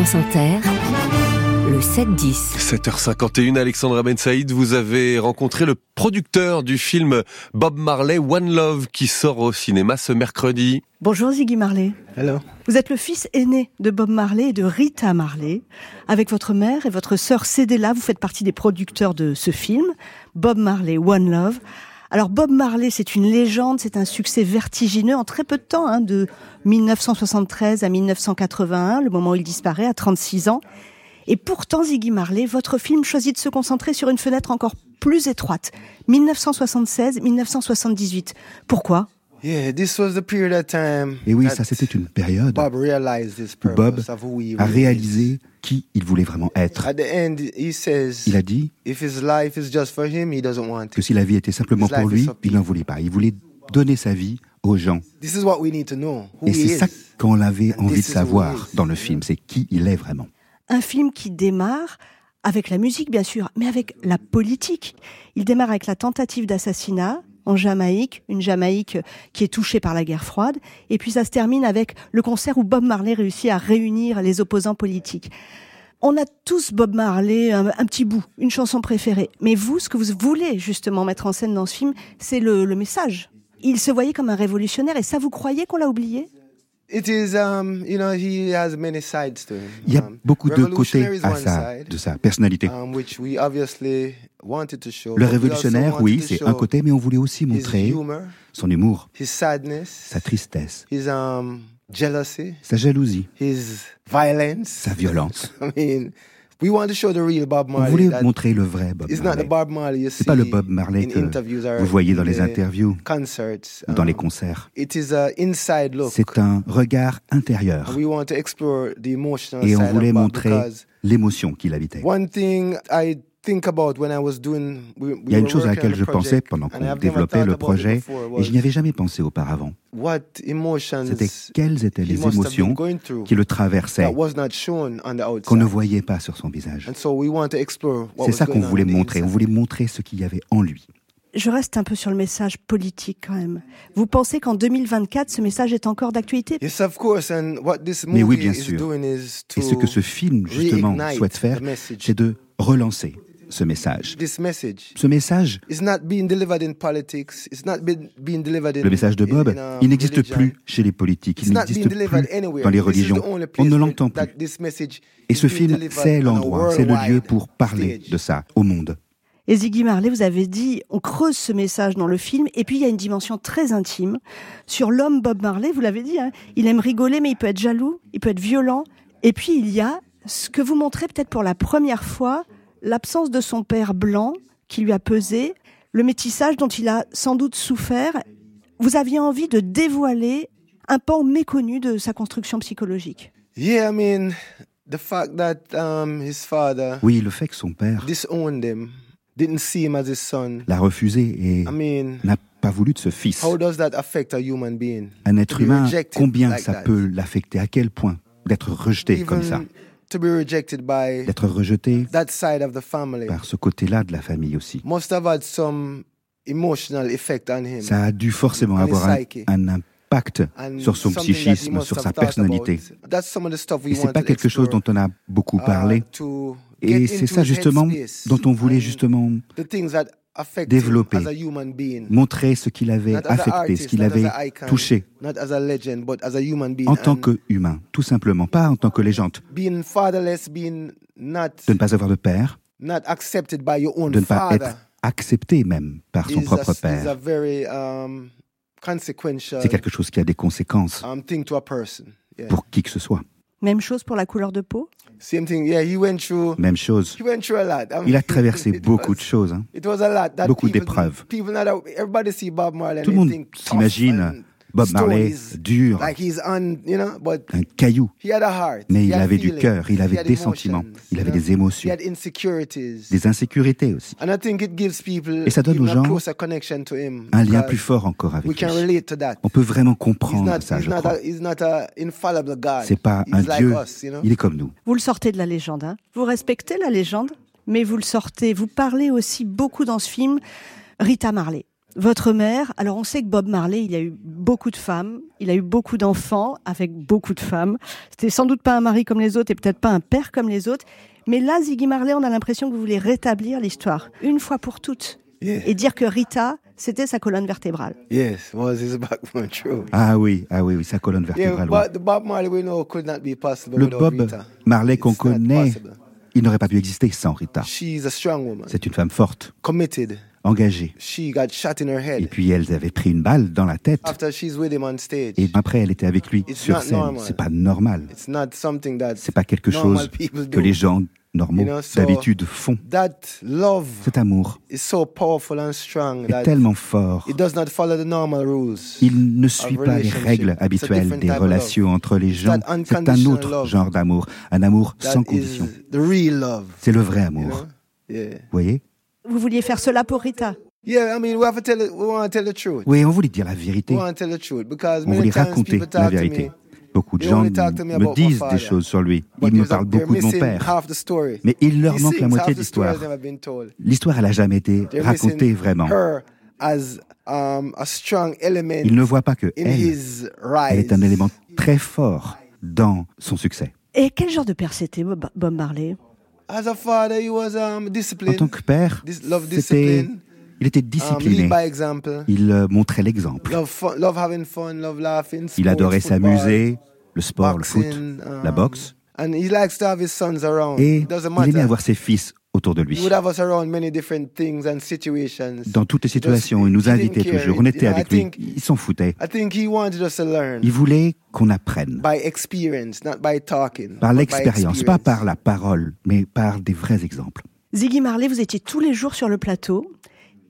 France Inter, le 7-10. 7h51, Alexandra Ben Saïd, vous avez rencontré le producteur du film Bob Marley One Love qui sort au cinéma ce mercredi. Bonjour Ziggy Marley. Hello. Vous êtes le fils aîné de Bob Marley et de Rita Marley. Avec votre mère et votre sœur Cédella, vous faites partie des producteurs de ce film, Bob Marley One Love. Alors Bob Marley, c'est une légende, c'est un succès vertigineux en très peu de temps, hein, de 1973 à 1981, le moment où il disparaît à 36 ans. Et pourtant, Ziggy Marley, votre film choisit de se concentrer sur une fenêtre encore plus étroite, 1976-1978. Pourquoi? Yeah, this was the period of time Et oui, that ça c'était une période Bob realized his où Bob a really réalisé qui il voulait vraiment être. is. At the end, he says, Il a dit if his life is just for him, he doesn't want que it. si la vie était simplement pour is lui, for il n'en voulait pas. Il voulait donner sa vie aux gens. This is what we need to know, who Et he c'est ça is. qu'on avait And envie de savoir is. dans le film, c'est qui il est vraiment. Un film qui démarre avec la musique, bien sûr, mais avec la politique. Il démarre avec la tentative d'assassinat en Jamaïque, une Jamaïque qui est touchée par la guerre froide, et puis ça se termine avec le concert où Bob Marley réussit à réunir les opposants politiques. On a tous Bob Marley, un, un petit bout, une chanson préférée. Mais vous, ce que vous voulez justement mettre en scène dans ce film, c'est le, le message. Il se voyait comme un révolutionnaire, et ça, vous croyez qu'on l'a oublié? It is, um, you know, he has many sides to him. Il y a Um, beaucoup de côtés à sa, de sa personnalité. um, which we obviously wanted to show. Le révolutionnaire, oui, c'est un côté, mais on voulait aussi His montrer son humour, his sadness, sa tristesse, his um, jealousy, sa jalousie, sa violence. I mean, we want to show the real Bob On Marley. voulait montrer le vrai Bob It's not the Marley. Bob Marley you C'est pas le see Bob Marley in que vous voyez dans les interviews concerts. ou dans les Um, concerts. It is a inside look. C'est un regard intérieur. And we want to explore the emotional Et on side voulait montrer l'émotion qu'il habitait. One thing I think about when I was doing we, we Il y a une chose à laquelle je pensais pendant qu'on développait le projet, et je n'y avais jamais pensé auparavant. what emotions C'était quelles étaient les émotions qui le traversaient, that was not shown on the qu'on ne outside. voyait pas sur son visage. And so we want to explore what C'est ça qu'on voulait on the montrer. On voulait montrer ce qu'il y avait en lui. Je reste un peu sur le message politique quand même. Vous pensez qu'en 2024, ce message est encore d'actualité? Yes, of course. And what this Mais oui, movie bien is sûr. Et ce que ce film, justement, souhaite faire, c'est de relancer ce message. This message Ce message, is not being delivered in politics. It's not been, being delivered in le message de in- Bob, in, um, il n'existe plus chez les politiques, It's il not being n'existe delivered plus anywhere. dans les religions. On ne l'entend plus. this message Et is ce film, c'est l'endroit, c'est le lieu pour parler stage. de ça au monde. Et Ziggy Marley, vous avez dit, on creuse ce message dans le film, et puis il y a une dimension très intime sur l'homme Bob Marley, vous l'avez dit, hein, il aime rigoler, mais il peut être jaloux, il peut être violent. Et puis il y a ce que vous montrez peut-être pour la première fois, l'absence de son père blanc qui lui a pesé, le métissage dont il a sans doute souffert. Vous aviez envie de dévoiler un pan méconnu de sa construction psychologique. Yeah, I mean, the fact that um, his father Oui, le fait que son père disowned him, didn't see him as his son. l'a refusé et I mean, n'a pas voulu de ce fils. how does that affect a human being? Un être humain, combien like ça that? peut l'affecter? À quel point D'être rejeté comme ça? Even to be rejected by D'être rejeté that side of the family par ce côté-là de la famille aussi. must have had some emotional effect on him. Ça a dû forcément avoir un, impact sur son psychisme, sur sa personnalité. about. That's some of the stuff we Et c'est pas quelque chose dont on a beaucoup uh, parlé. Et c'est ça justement dont on voulait justement développer, montrer ce qu'il avait affecté, ce qu'il avait touché Not as a legend, but as a human being. en tant qu'humain, tout simplement, pas en tant que légende. De ne pas avoir de père, not accepted by your own de ne pas être accepté même par son propre père. very um, consequential C'est quelque chose qui a des conséquences um, thing to a person. Yeah. pour qui que ce soit. Même chose pour la couleur de peau? Same thing. Yeah, he went through. Même chose. He went through a lot. I mean, Il a traversé it beaucoup was- de choses. hein. It was a lot. That Beaucoup people- d'épreuves. People not, everybody see Bob Marley. and Tout le monde tough s'imagine and Bob Marley dur, Like he's on, you know, but un caillou. he had a heart. Mais he il had avait du cœur, il he avait had des emotions, sentiments, il avait des émotions. He had insecurities. Des insécurités aussi. And I think it gives people Et ça donne aux gens a closer connection to him. Un lien plus fort encore We avec can lui. relate to that. On peut vraiment He's comprendre not, ça, he's je not, crois. C'est pas he's un like dieu, us, you know? il est comme nous. Vous le sortez de la légende, hein vous respectez la légende, mais vous le sortez. Vous parlez aussi beaucoup dans ce film Rita Marley. Votre mère, alors on sait que Bob Marley, il a eu beaucoup de femmes, il a eu beaucoup d'enfants avec beaucoup de femmes. C'était sans doute pas un mari comme les autres et peut-être pas un père comme les autres. Mais là, Ziggy Marley, on a l'impression que vous voulez rétablir l'histoire, une fois pour toutes. Yeah. Et dire que Rita, c'était sa colonne vertébrale. Yes, was his backbone true. Ah oui, ah oui, oui, sa colonne vertébrale. ouais. but the Bob Marley we know could not be possible Le Bob Rita. Marley qu'on connaît, possible. il n'aurait pas pu exister sans Rita. She's a strong woman, C'est une femme forte, committed. Engagée. She got shot in her Et head puis elle avait pris une balle dans la tête. after she's with him on stage. Et après, elle était avec lui It's sur not scène. C'est pas normal. It's not something that C'est pas quelque chose que les gens normaux d'habitude font. That love Cet amour is so powerful and strong est that tellement fort. it does not follow the normal rules. Il ne suit pas les règles habituelles des relations entre les gens. C'est un autre love. genre d'amour, un amour sans condition. the real love. C'est le vrai amour. Vous voyez? Vous vouliez faire cela pour Rita Yeah, I mean, we have to tell it, we want to tell the truth. Oui, on voulait dire la vérité. On voulait raconter la vérité. Beaucoup de They gens me disent des choses sur lui. Ils me parlent beaucoup de mon père. half the story. Mais il leur manque la moitié de the story has l'histoire. never been told. L'histoire, elle a jamais été racontée vraiment. um, a strong element Ils ne voient pas que in elle, elle est un élément très fort dans son succès. Et quel genre de père c'était Bob Marley? As a father, he was um, En disciplined. tant que père, il était Um, discipliné. lead by example. Il euh, montrait l'exemple. Il adorait s'amuser, le sport, le foot, la boxe. And he likes to have his sons around. Et il aimait avoir ses fils autour de lui. Dans toutes les situations, il nous invitait toujours. On était avec lui. think- Il s'en foutait. I think he wanted us to learn Il voulait qu'on apprenne. by experience, not by talking. Par l'expérience, pas experience. par la parole, mais par des vrais exemples. Ziggy Marley, vous étiez tous les jours sur le plateau.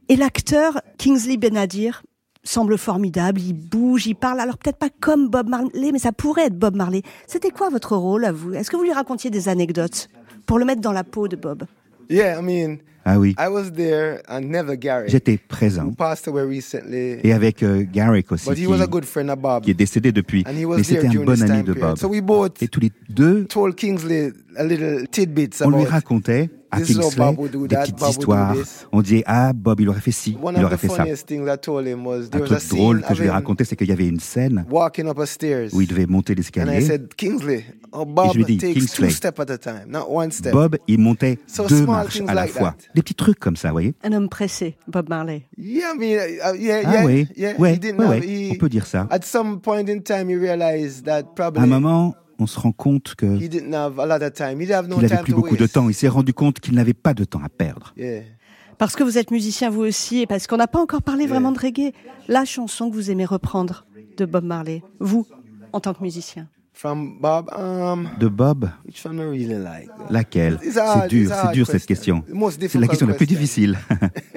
Et l'acteur Kingsley Benadir semble formidable. Il bouge, il parle. Alors peut-être pas comme Bob Marley, mais ça pourrait être Bob Marley. C'était quoi votre rôle à vous? Est-ce que vous lui racontiez des anecdotes pour le mettre dans la peau de Bob? Yeah, I mean, Ah oui, I was there and never Gary. j'étais présent. Who passed away recently. Et avec euh, Garrick aussi, qui, was a good friend of Bob. qui est décédé depuis. Mais c'était un bon ami de. Bob. So we both Et tous les deux, told Kingsley a little tidbits on lui racontait à This is how Kingsley Bob would do des that, petites Bob would do histoires. On disait, ah, Bob, il aurait fait ci, One il aurait fait ça. funniest things I told him was Un there was a truc drôle scene que je lui ai raconté, c'est qu'il y avait une scène walking up a stairs. où il devait monter l'escalier. said, Kingsley, oh, je lui dis, takes Kingsley, two steps at a time, not one step. Bob, il montait So deux marches à la fois. Des petits trucs comme ça, vous voyez Un homme pressé, Bob Marley. Yeah, I mean, uh, yeah, Ah yeah, oui, yeah. ouais, he didn't ouais, have, ouais, he, on peut dire ça. At some point in time, he realized that À un probably moment, on se rend compte que he didn't have a lot of time. He didn't have no qu'il avait time plus to beaucoup de temps. Il s'est rendu compte qu'il n'avait pas de temps à perdre. Yeah. Parce que vous êtes musicien vous aussi, et parce qu'on n'a pas encore parlé vraiment de reggae. La chanson que vous aimez reprendre de Bob Marley, vous, en tant que musicien. From Bob, um, De Bob, which one I really like? laquelle? C'est dur, c'est dur cette question. question. The most C'est la difficult question la plus difficile.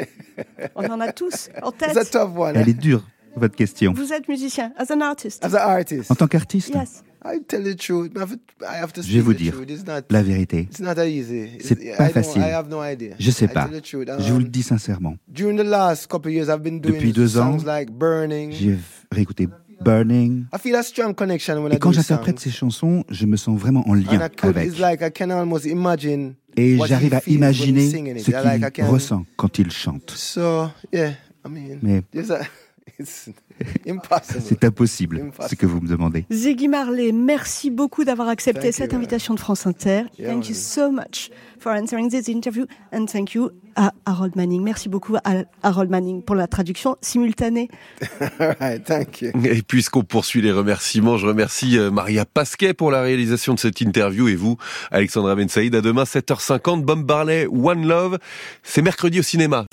On en a tous en It's a tête. tough one. Elle est dure, votre question. Vous êtes musicien, as an artist. As an artist, En tant qu'artiste, Yes. I tell the truth. I have to, I have to je vais vous the dire truth. It's not, la vérité. it's not that easy. It's- C'est I pas facile. I have no idea. Je sais I pas. tell the truth. Je vous le Um, dis sincèrement. During the last couple of years, I've been doing Depuis deux ans, songs like Burning. J'ai réécouté Burning. I feel a strong connection when Et I quand j'interprète ces chansons, je me sens vraiment en And lien avec. it's like I can almost imagine Et j'arrive à imaginer singing it. ce like qu'il can- ressent quand il chante. So yeah, I mean, Mais c'est impossible, Impossible. ce que vous me demandez. Ziggy Marley, merci beaucoup d'avoir accepté Thank cette you. invitation de France Inter. Yeah, thank you so much for answering this interview and thank you à Harold Manning. Merci beaucoup à Harold Manning pour la traduction simultanée. Right, thank you. Et puisqu'on poursuit les remerciements, je remercie euh, Maria Pasquet pour la réalisation de cette interview et vous, Alexandra Ben Saïd. À demain, 7h50, Bob Barley, One Love. C'est mercredi au cinéma.